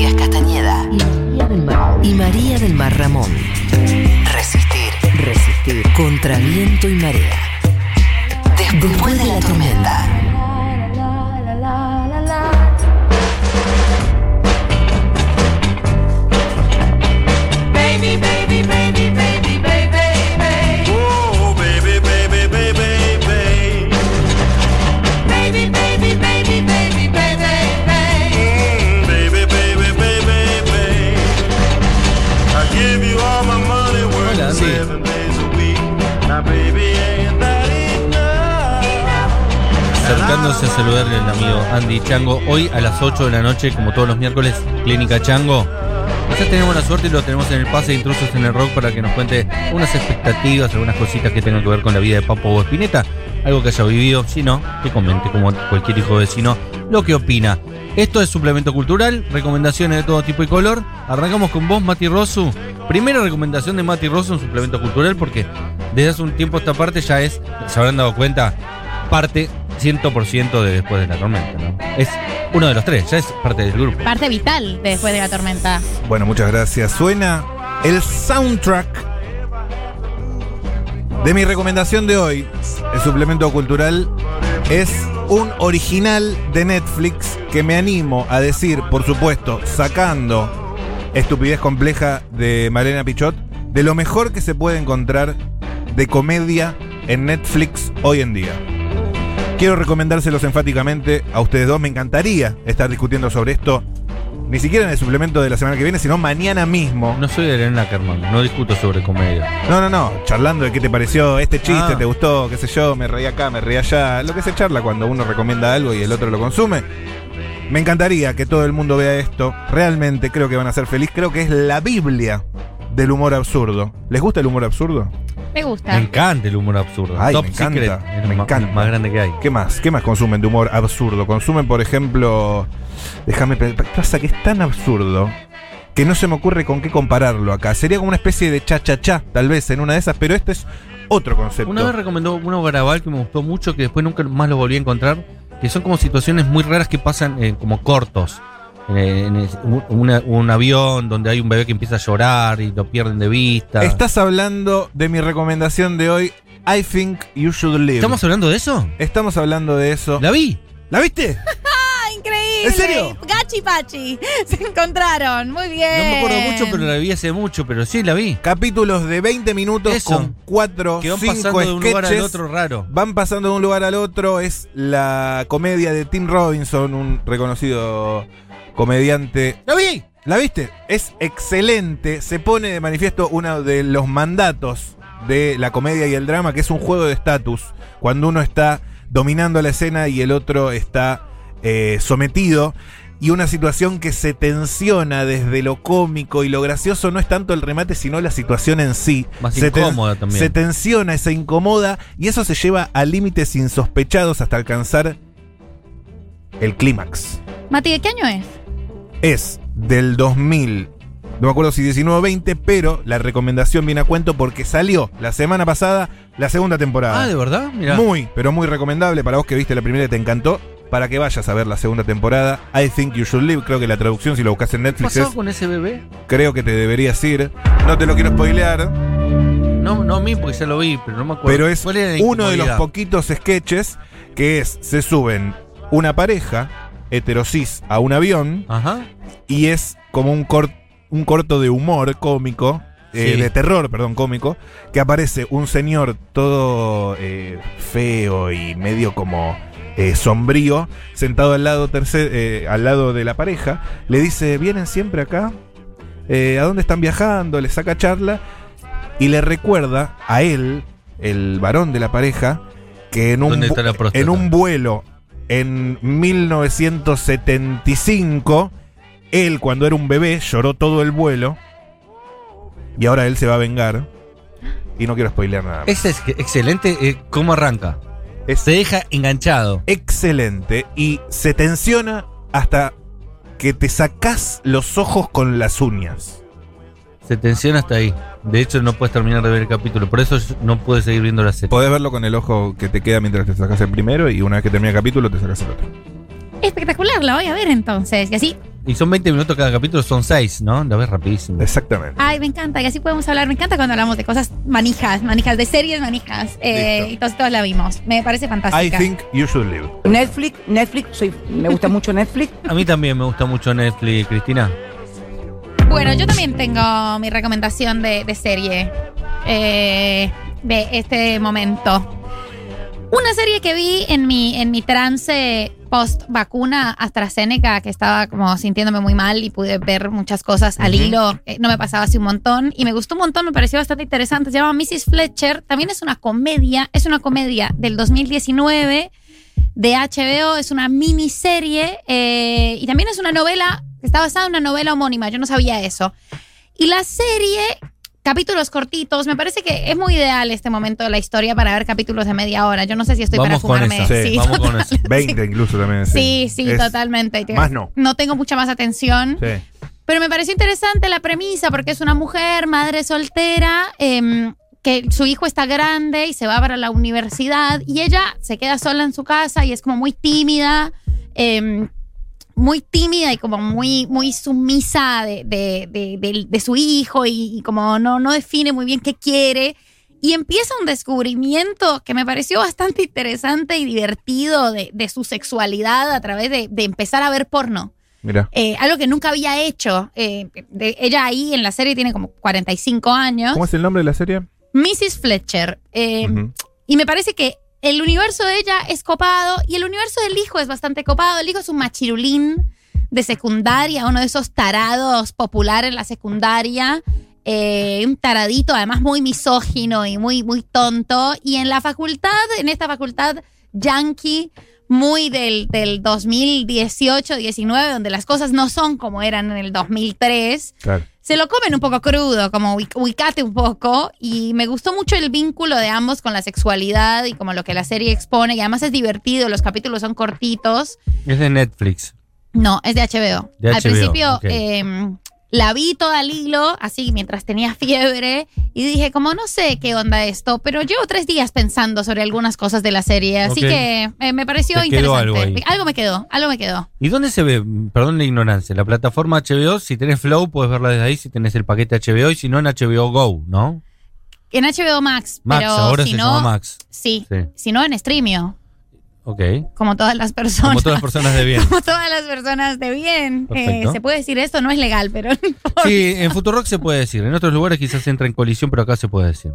Matías Castañeda y María del Mar, y María del Mar Ramón. Resistir Resistir contra viento y marea. después de la tormenta. Acercándose a saludarle al amigo Andy Chango. Hoy a las 8 de la noche, como todos los miércoles, Clínica Chango. Quizás tenemos la suerte y lo tenemos en el pase de intrusos en el rock para que nos cuente unas expectativas, algunas cositas que tengan que ver con la vida de Papo Espineta. Algo que haya vivido, si no, que comente como cualquier hijo vecino lo que opina. Esto es suplemento cultural, recomendaciones de todo tipo y color. Arrancamos con vos, Mati Rosu. Primera recomendación de Mati Rosu en suplemento cultural porque desde hace un tiempo esta parte ya es, se habrán dado cuenta, parte 100% de después de la tormenta, ¿no? Es uno de los tres, ya es parte del grupo. Parte vital de después de la tormenta. Bueno, muchas gracias. Suena el soundtrack de mi recomendación de hoy. El suplemento cultural es un original de Netflix que me animo a decir, por supuesto, sacando estupidez compleja de Malena Pichot, de lo mejor que se puede encontrar de comedia en Netflix hoy en día. Quiero recomendárselos enfáticamente a ustedes dos. Me encantaría estar discutiendo sobre esto. Ni siquiera en el suplemento de la semana que viene, sino mañana mismo. No soy de Elena Ackerman, no discuto sobre comedia. No, no, no. Charlando de qué te pareció este chiste, Ah. te gustó, qué sé yo, me reí acá, me reí allá. Lo que se charla cuando uno recomienda algo y el otro lo consume. Me encantaría que todo el mundo vea esto. Realmente creo que van a ser felices. Creo que es la Biblia del humor absurdo. ¿Les gusta el humor absurdo? Me Me gusta. encanta el humor absurdo. Ay, Top me encanta, Secret es me ma- encanta. más grande que hay. ¿Qué más? ¿Qué más consumen de humor absurdo? Consumen, por ejemplo. Déjame pensar. Pasa que es tan absurdo que no se me ocurre con qué compararlo acá. Sería como una especie de cha-cha-cha, tal vez, en una de esas, pero este es otro concepto. Una vez recomendó uno Garabal que me gustó mucho, que después nunca más lo volví a encontrar, que son como situaciones muy raras que pasan eh, como cortos. En, un, una- un avión donde hay un bebé que empieza a llorar y lo pierden de vista. Estás hablando de mi recomendación de hoy, I Think You Should Live. ¿Estamos hablando de eso? Estamos hablando de eso. ¿La vi? ¿La viste? ¡Ah, increíble! ¿En serio? Gachi Pachi. Se encontraron. Muy bien. No me acuerdo mucho, pero la vi hace mucho, pero sí la vi. Capítulos de 20 minutos Eso. con 4, Que van 5 pasando de un lugar al sketches. otro raro. Van pasando de un lugar al otro. Es la comedia de Tim Robinson, un reconocido comediante. ¡La vi! ¿La viste? Es excelente. Se pone de manifiesto uno de los mandatos de la comedia y el drama, que es un juego de estatus. Cuando uno está dominando la escena y el otro está eh, sometido. Y una situación que se tensiona desde lo cómico y lo gracioso no es tanto el remate, sino la situación en sí. Más se ten- incómoda también. Se tensiona, se incomoda y eso se lleva a límites insospechados hasta alcanzar el clímax Mati, ¿de qué año es? es del 2000, no me acuerdo si 19 o 20, pero la recomendación viene a cuento porque salió la semana pasada la segunda temporada. Ah, ¿de verdad? Mira. Muy, pero muy recomendable para vos que viste la primera y te encantó, para que vayas a ver la segunda temporada. I Think You Should Live, creo que la traducción si lo buscas en ¿Qué Netflix pasó es, con ese bebé? creo que te deberías ir. No te lo quiero spoilear, No, no a mí porque ya lo vi, pero no me acuerdo. pero es ¿Cuál era la uno de los poquitos sketches que es, se suben una pareja heterosis a un avión Ajá. y es como un, cor- un corto de humor cómico, eh, Sí. de terror, perdón, cómico, que aparece un señor todo eh, feo y medio como eh, sombrío, sentado al lado, tercer, eh, al lado de la pareja, le dice, ¿vienen siempre acá? Eh, ¿A dónde están viajando? Le saca charla y le recuerda a él, el varón de la pareja, que en un, en un vuelo en 1975, él cuando era un bebé lloró todo el vuelo y ahora él se va a vengar. Y no quiero spoilear nada. más. Es, ex- excelente eh, cómo arranca. Es Se deja enganchado. excelente y se tensiona hasta que te sacás los ojos con las uñas. Se tensiona hasta ahí. De hecho, no puedes terminar de ver el capítulo. Por eso no puedes seguir viendo la serie. Podés verlo con el ojo que te queda mientras te sacas el primero y una vez que termina el capítulo te sacas el otro. Espectacular, la voy a ver entonces. Y así Y son 20 minutos cada capítulo, son 6, ¿no? Lo ves rapidísimo. Exactamente. Ay, me encanta, y así podemos hablar. Me encanta cuando hablamos de cosas manijas, manijas, de series manijas. Eh, y todos, todos la vimos. Me parece fantástica. I think you should live. Netflix, Netflix, soy, me gusta mucho Netflix. A mí también me gusta mucho Netflix, Cristina. Bueno, yo también tengo mi recomendación de, de serie eh, de este momento. Una serie que vi en mi, en mi trance post vacuna AstraZeneca, que estaba como sintiéndome muy mal y pude ver muchas cosas al hilo, eh, no me pasaba así un montón y me gustó un montón, me pareció bastante interesante. Se llama Mrs. Fletcher, también es una comedia, es una comedia del 2019 de HBO, es una miniserie eh, y también es una novela, está basada en una novela homónima, yo no sabía eso. Y la serie, capítulos cortitos, me parece que es muy ideal este momento de la historia para ver capítulos de media hora. Yo no sé si estoy Vamos con para fumarme. esa. Sí, Vamos con eso. 20 incluso también. Sí, sí, totalmente. Más no. No tengo mucha más atención. Sí. Pero me pareció interesante la premisa porque es una mujer, madre soltera, em, que su hijo está grande y se va para la universidad y ella se queda sola en su casa y es como muy tímida, em, muy tímida y como muy, muy sumisa de, de- de- de- su hijo y, y como no, no define muy bien qué quiere. Y empieza un descubrimiento que me pareció bastante interesante y divertido de, de su sexualidad a través de, de empezar a ver porno. Mira. Eh, algo que nunca había hecho. Eh, de- ella ahí en la serie tiene como 45 años. ¿Cómo es el nombre de la serie? Mrs. Fletcher. Eh, Ujú. Y me parece que el universo de ella es copado y el universo del hijo es bastante copado. El hijo es un machirulín de secundaria, uno de esos tarados popular en la secundaria. eh, un taradito, además muy misógino y muy, muy tonto. Y en la facultad, en esta facultad yankee, muy del, del 2018, 19, donde las cosas no son como eran en el 2003 Claro. Se lo comen un poco crudo, como ubic- ubicate un poco. Y me gustó mucho el vínculo de ambos con la sexualidad y como lo que la serie expone. Y además es divertido, los capítulos son cortitos. Es de Netflix. No, es de HBO. De Al HBO, principio ok. eh, la vi toda al hilo, así mientras tenía fiebre. Y dije, como no sé qué onda esto, pero llevo tres días pensando sobre algunas cosas de la serie. Así Ok. que eh, me pareció Te interesante. algo ahí. algo me quedó, algo me quedó. ¿Y dónde se ve? Perdón la ignorancia. La plataforma HBO, si tenés Flow, puedes verla desde ahí. Si tenés el paquete HBO y si no, en HBO Go, ¿no? En HBO Max, Max, pero ahora si se no, llama Max. Sí, Sí. si no en Streamio. Ok. como todas las personas. Como todas las personas de bien. Como todas las personas de bien. Eh, se puede decir esto, no es legal, pero no. Sí, en Futurock se puede decir. En otros lugares quizás entra en colisión, pero acá se puede decir.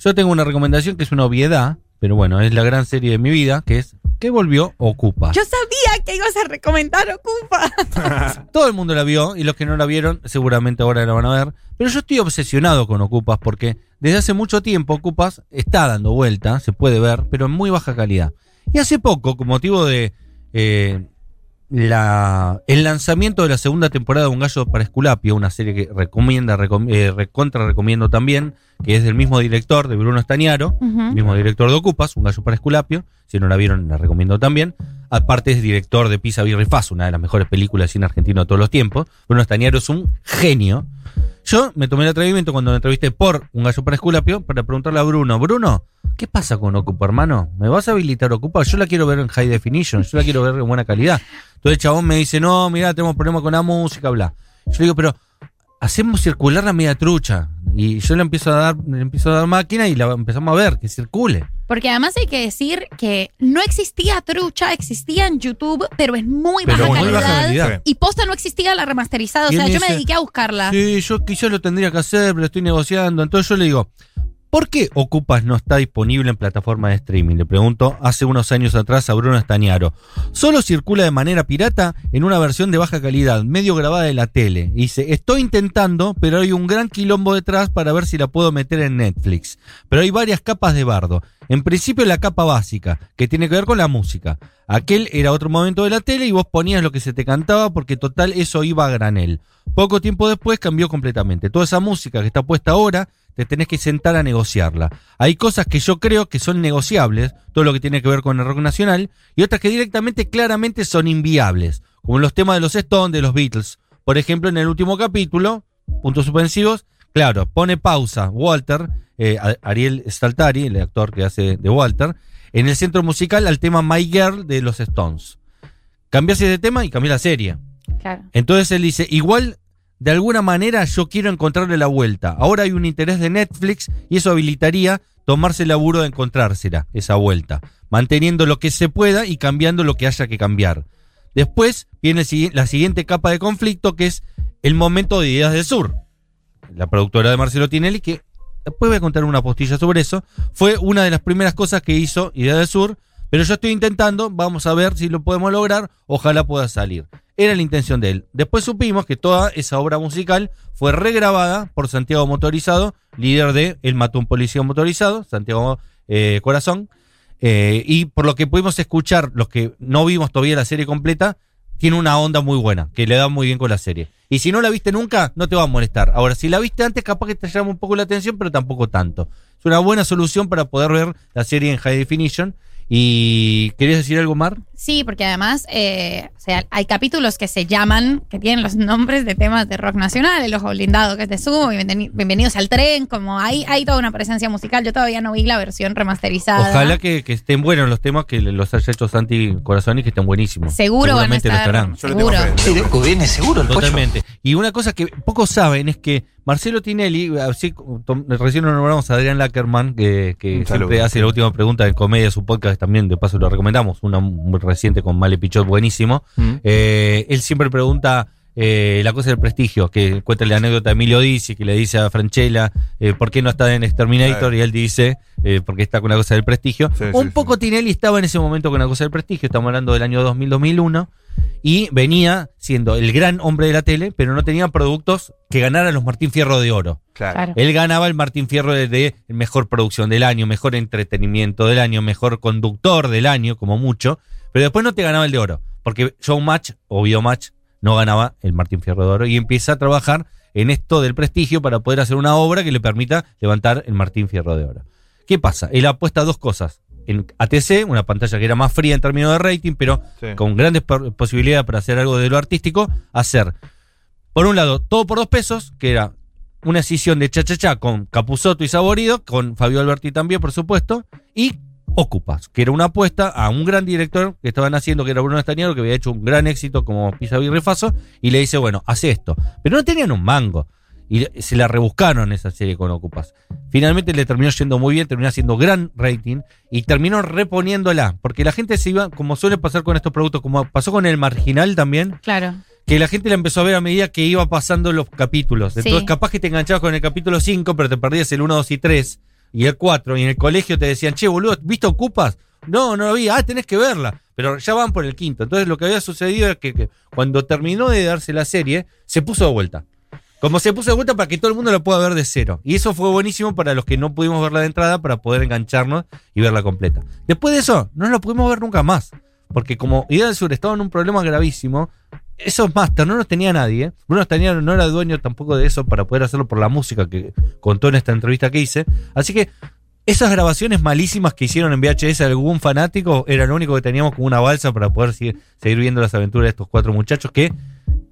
Yo tengo una recomendación que es una obviedad, pero bueno, es la gran serie de mi vida, que es que volvió Ocupa. Yo sabía que ibas a recomendar Ocupa. Todo el mundo la vio y los que no la vieron seguramente ahora la van a ver. Pero yo estoy obsesionado con Ocupas porque desde hace mucho tiempo Ocupas está dando vuelta, se puede ver, pero en muy baja calidad. Y hace poco, con motivo de eh, la, el lanzamiento de la segunda temporada de Un Gallo para Esculapio, una serie que recomienda, recom- eh, recontra recomiendo también, que es del mismo director, de Bruno Estañaro, Ujú. mismo director de Ocupas, Un Gallo para Esculapio. Si no la vieron, la recomiendo también. Aparte es director de Pisa Birri Faz, una de las mejores películas de cine argentino de todos los tiempos. Bruno Estañaro es un genio. Yo me tomé el atrevimiento cuando me entrevisté por Un Gallo para Esculapio para preguntarle a Bruno, Bruno, ¿qué pasa con Ocupa, hermano? ¿Me vas a habilitar Ocupa? Yo la quiero ver en high definition, yo la quiero ver en buena calidad. Entonces el chabón me dice, no, mira, tenemos problemas con la música, bla. Yo le digo, pero hacemos circular la media trucha. Y yo le empiezo a dar, le empiezo a dar máquina y la empezamos a ver, que circule. Porque además hay que decir que no existía trucha, existía en YouTube, pero en muy Pero baja muy calidad. baja calidad. Y posta no existía la remasterizada. O sea, me yo me dice, dediqué a buscarla. Sí, yo quizás lo tendría que hacer, pero estoy negociando. Entonces yo le digo, ¿por qué Ocupas no está disponible en plataforma de streaming? Le pregunto hace unos años atrás a Bruno Estañaro. Solo circula de manera pirata en una versión de baja calidad, medio grabada de la tele. Dice, estoy intentando, pero hay un gran quilombo detrás para ver si la puedo meter en Netflix. Pero hay varias capas de bardo. En principio la capa básica, que tiene que ver con la música. Aquel era otro momento de la tele y vos ponías lo que se te cantaba porque total eso iba a granel. Poco tiempo después cambió completamente. Toda esa música que está puesta ahora, te tenés que sentar a negociarla. Hay cosas que yo creo que son negociables, todo lo que tiene que ver con el rock nacional, y otras que directamente, claramente son inviables, como los temas de los Stones, de los Beatles. Por ejemplo, en el último capítulo, puntos suspensivos, claro, pone pausa Walter, eh, Ariel Staltari, el actor que hace de Walter, en el centro musical al tema My Girl de los Stones. Cambias ese tema y cambias la serie. Claro. Entonces él dice, igual de alguna manera yo quiero encontrarle la vuelta. Ahora hay un interés de Netflix y eso habilitaría tomarse el laburo de encontrársela, esa vuelta, manteniendo lo que se pueda y cambiando lo que haya que cambiar. Después viene la siguiente capa de conflicto que es el momento de Ideas del Sur. La productora de Marcelo Tinelli, que después voy a contar una postilla sobre eso, fue una de las primeras cosas que hizo Ideas del Sur, pero yo estoy intentando, vamos a ver si lo podemos lograr, ojalá pueda salir. Era la intención de él. Después supimos que toda esa obra musical fue regrabada por Santiago Motorizado, líder de El Mató un Policía Motorizado, Santiago eh, Corazón. Eh, y por lo que pudimos escuchar, los que no vimos todavía la serie completa, tiene una onda muy buena, que le da muy bien con la serie. Y si no la viste nunca, no te va a molestar. Ahora, si la viste antes, capaz que te llama un poco la atención, pero tampoco tanto. Es una buena solución para poder ver la serie en High Definition. ¿Y querías decir algo, Mar? Sí, porque además, eh, o sea, hay capítulos que se llaman, que tienen los nombres de temas de rock nacional, El Ojo Blindado, que es de Sumo, Bienvenidos al Tren, como hay, hay toda una presencia musical. Yo todavía no vi la versión remasterizada. Ojalá que, que estén buenos los temas que los haya hecho Santi Corazón y que estén buenísimos. Seguro van a Seguramente lo estar. estarán. Seguro. fe. viene seguro el Totalmente. Y una cosa que pocos saben es que Marcelo Tinelli, así, tom- recién lo nombramos a Adrián Lackerman, que, que siempre hace la última pregunta en comedia, su podcast también, de paso lo recomendamos, una muy reciente con Male Pichot, buenísimo. Mm. Eh, él siempre pregunta eh, la cosa del prestigio, que cuenta la anécdota de Emilio Dizzi, que le dice a Franchella, eh, ¿por qué no está en Exterminator? Claro. Y él dice, eh, porque está con la cosa del prestigio. Sí, Un sí, poco Tinelli estaba en ese momento con la cosa del prestigio, estamos hablando del año 2000-2001, y venía siendo el gran hombre de la tele, pero no tenía productos que ganaran los Martín Fierro de Oro. Claro. Claro. Él ganaba el Martín Fierro de, de mejor producción del año, mejor entretenimiento del año, mejor conductor del año, como mucho, pero después no te ganaba el de oro, porque Showmatch o Biomatch no ganaba el Martín Fierro de Oro y empieza a trabajar en esto del prestigio para poder hacer una obra que le permita levantar el Martín Fierro de Oro. ¿Qué pasa? Él apuesta a dos cosas. En ATC, una pantalla que era más fría en términos de rating, pero Sí. con grandes posibilidades para hacer algo de lo artístico, hacer, por un lado, todo por dos pesos, que era una escisión de Cha Cha Cha con Capuzoto y Saborido, con Fabio Alberti también, por supuesto, y Ocupas, que era una apuesta a un gran director que estaban haciendo, que era Bruno Estañaro, que había hecho un gran éxito como Pisa y Refaso, y le dice, bueno, hace esto. Pero no tenían un mango. Y se la rebuscaron esa serie con Ocupas. Finalmente le terminó yendo muy bien, terminó haciendo gran rating y terminó reponiéndola. Porque la gente se iba, como suele pasar con estos productos, como pasó con el marginal también, Claro. que la gente la empezó a ver a medida que iba pasando los capítulos. Sí. Entonces, capaz que te enganchabas con el capítulo 5, pero te perdías el 1, 2 y 3 y el 4. Y en el colegio te decían, che, boludo, ¿viste Ocupas? No, no lo vi. Ah, tenés que verla. Pero ya van por el quinto. Entonces, lo que había sucedido es que, que cuando terminó de darse la serie, se puso de vuelta. Como se puso de vuelta para que todo el mundo la pueda ver de cero. Y eso fue buenísimo para los que no pudimos verla de entrada para poder engancharnos y verla completa. Después de eso, no la pudimos ver nunca más. Porque como Idea del Sur estaba en un problema gravísimo, esos máster no los tenía nadie. Bruno Estañaro no era dueño tampoco de eso para poder hacerlo por la música que contó en esta entrevista que hice. Así que esas grabaciones malísimas que hicieron en VHS algún fanático era lo único que teníamos como una balsa para poder seguir, seguir viendo las aventuras de estos cuatro muchachos que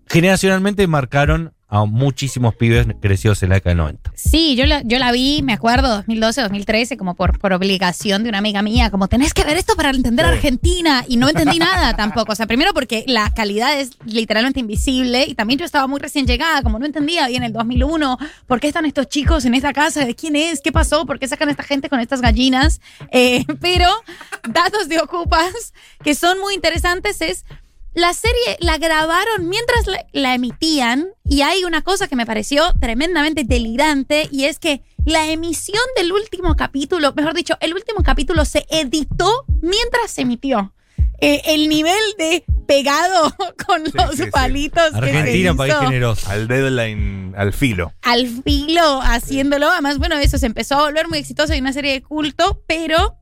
generacionalmente marcaron a muchísimos pibes crecidos en la década del 90. Sí, yo la, yo la vi, me acuerdo, 2012, 2013, como por, por obligación de una amiga mía, como tenés que ver esto para entender Argentina. Y no entendí nada tampoco. O sea, primero porque la calidad es literalmente invisible y también yo estaba muy recién llegada, como no entendía bien el 2001, por qué están estos chicos en esta casa, de quién es, qué pasó, por qué sacan a esta gente con estas gallinas. Eh, pero datos de Ocupas que son muy interesantes es la serie la grabaron mientras la, la emitían y hay una cosa que me pareció tremendamente delirante y es que la emisión del último capítulo, mejor dicho, el último capítulo se editó mientras se emitió. Eh, el nivel de pegado con Sí, los sí, sí. palitos que se Argentina, país generoso. Al deadline, al filo. al filo haciéndolo. Además, bueno, eso se empezó a volver muy exitoso y una serie de culto, pero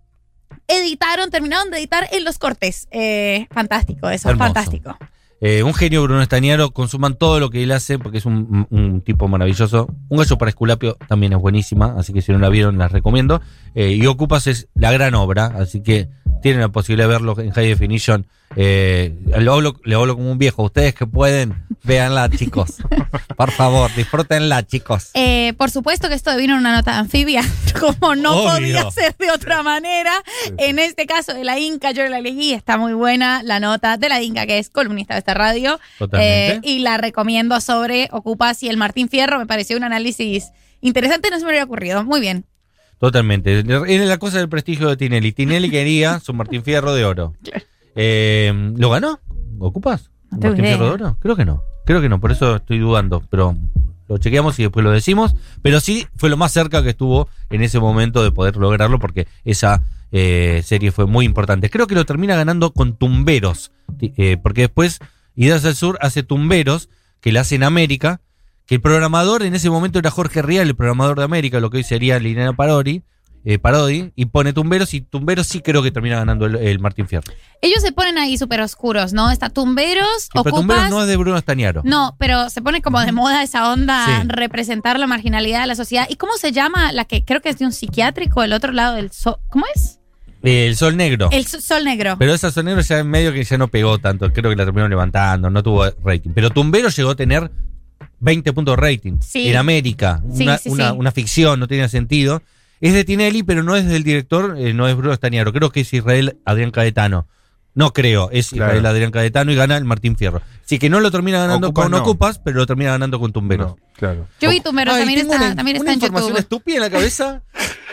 editaron, terminaron de editar en los cortes. Eh, fantástico, eso, Hermoso. fantástico. Eh, un genio Bruno Estañaro, consuman todo lo que él hace porque es un, un tipo maravilloso. Un gallo para Esculapio también es buenísima, así que si no la vieron, las recomiendo. Eh, y Ocupas es la gran obra, así que tienen la posibilidad de verlo en High Definition Eh, le, hablo, le hablo como un viejo. Ustedes que pueden, véanla, chicos. Por favor, disfrútenla, chicos. Eh, por supuesto que esto vino en una nota anfibia, como no Obvio. podía ser de otra manera. En este caso de la Inca, yo la leí, está muy buena la nota de la Inca, que es columnista de esta radio. Totalmente. Eh, y la recomiendo sobre Ocupas y el Martín Fierro. Me pareció un análisis interesante, no se me había ocurrido. Muy bien. Totalmente. Era la cosa del prestigio de Tinelli. Tinelli quería su Martín Fierro de oro. Eh, ¿Lo ganó? ¿Ocupas? No ¿Martín idea. Fierro de oro? Creo que no. Creo que no, por eso estoy dudando. Pero lo chequeamos y después lo decimos. Pero sí fue lo más cerca que estuvo en ese momento de poder lograrlo porque esa eh, serie fue muy importante. Creo que lo termina ganando con Tumberos. Eh, porque después Ideas del Sur hace Tumberos, que la hace en América. Que el programador en ese momento era Jorge Rial, el programador de América, lo que hoy sería Liliana Parodi, eh, Parodi, y pone Tumberos, y Tumberos sí creo que termina ganando el, el Martín Fierro. Ellos se ponen ahí súper oscuros, ¿no? Está Tumberos, Que, pero Tumberos no es de Bruno Estañaro. No, pero se pone como de moda esa onda, Sí. representar la marginalidad de la sociedad. ¿Y cómo se llama la que creo que es de un psiquiátrico, el otro lado del sol? ¿Cómo es? El Sol Negro. El so- sol negro. Pero esa Sol Negro ya en medio que ya no pegó tanto, creo que la terminó levantando, no tuvo rating. Pero Tumberos llegó a tener 20 puntos de rating. Sí. En América, Sí, una, sí, una- una ficción, no tenía sentido. Es de Tinelli, pero no es del director, eh, no es Bruno Estañaro. Creo que es Israel Adrián Caetano. No creo, es Claro. Israel Adrián Caetano y gana el Martín Fierro. Así que no lo termina ganando Ocupas con no. Ocupas, pero lo termina ganando con Tumberos. No, claro. Yo vi Tumberos, también está, una- también está una en información YouTube. estúpida en la cabeza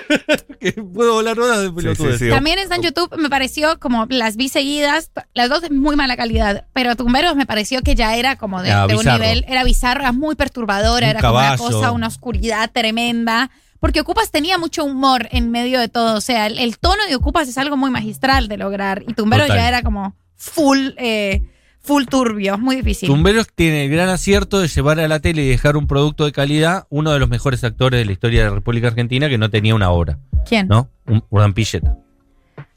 que puedo volar horas de pelotudes. sí, sí. También está en YouTube, me pareció como las vi seguidas, las dos de muy mala calidad, pero Tumberos me pareció que ya era como de, Ah, de un nivel, era bizarro, era muy perturbadora, Un era como una caballo. cosa, una oscuridad tremenda, porque Ocupas tenía mucho humor en medio de todo, o sea, el, el tono de Ocupas es algo muy magistral de lograr, y Tumberos Total. ya era como full, eh, full turbio, muy difícil. Tumberos tiene el gran acierto de llevar a la tele y dejar un producto de calidad uno de los mejores actores de la historia de la República Argentina que no tenía una obra, ¿Quién? ¿no? Un Urdapilleta.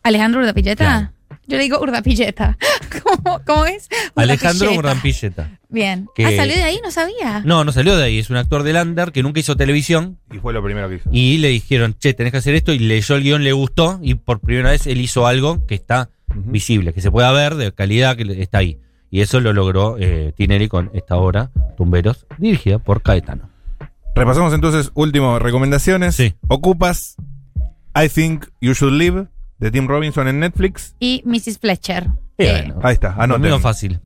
¿Alejandro Urdapilleta? Claro. Yo le digo Urdapilleta. ¿Cómo, cómo es? Alejandro Urdapilleta. Urdapilleta. Bien. Que- Ah, salió de ahí, no sabía. No, no salió de ahí, es un actor de Lander que nunca hizo televisión Y fue lo primero que hizo. y le dijeron, che, tenés que hacer esto y leyó el guion, le gustó y por primera vez él hizo algo que está Ujú. visible, que se pueda ver, de calidad, que está ahí. Y eso lo logró eh, Tinelli con esta obra, Tumberos, dirigida por Caetano. Repasamos entonces, último, recomendaciones. Sí. Ocupas I Think You Should Live de Tim Robinson en Netflix. Y Mrs. Fletcher. Eh, bueno, Ahí está, lo anoten. mío fácil.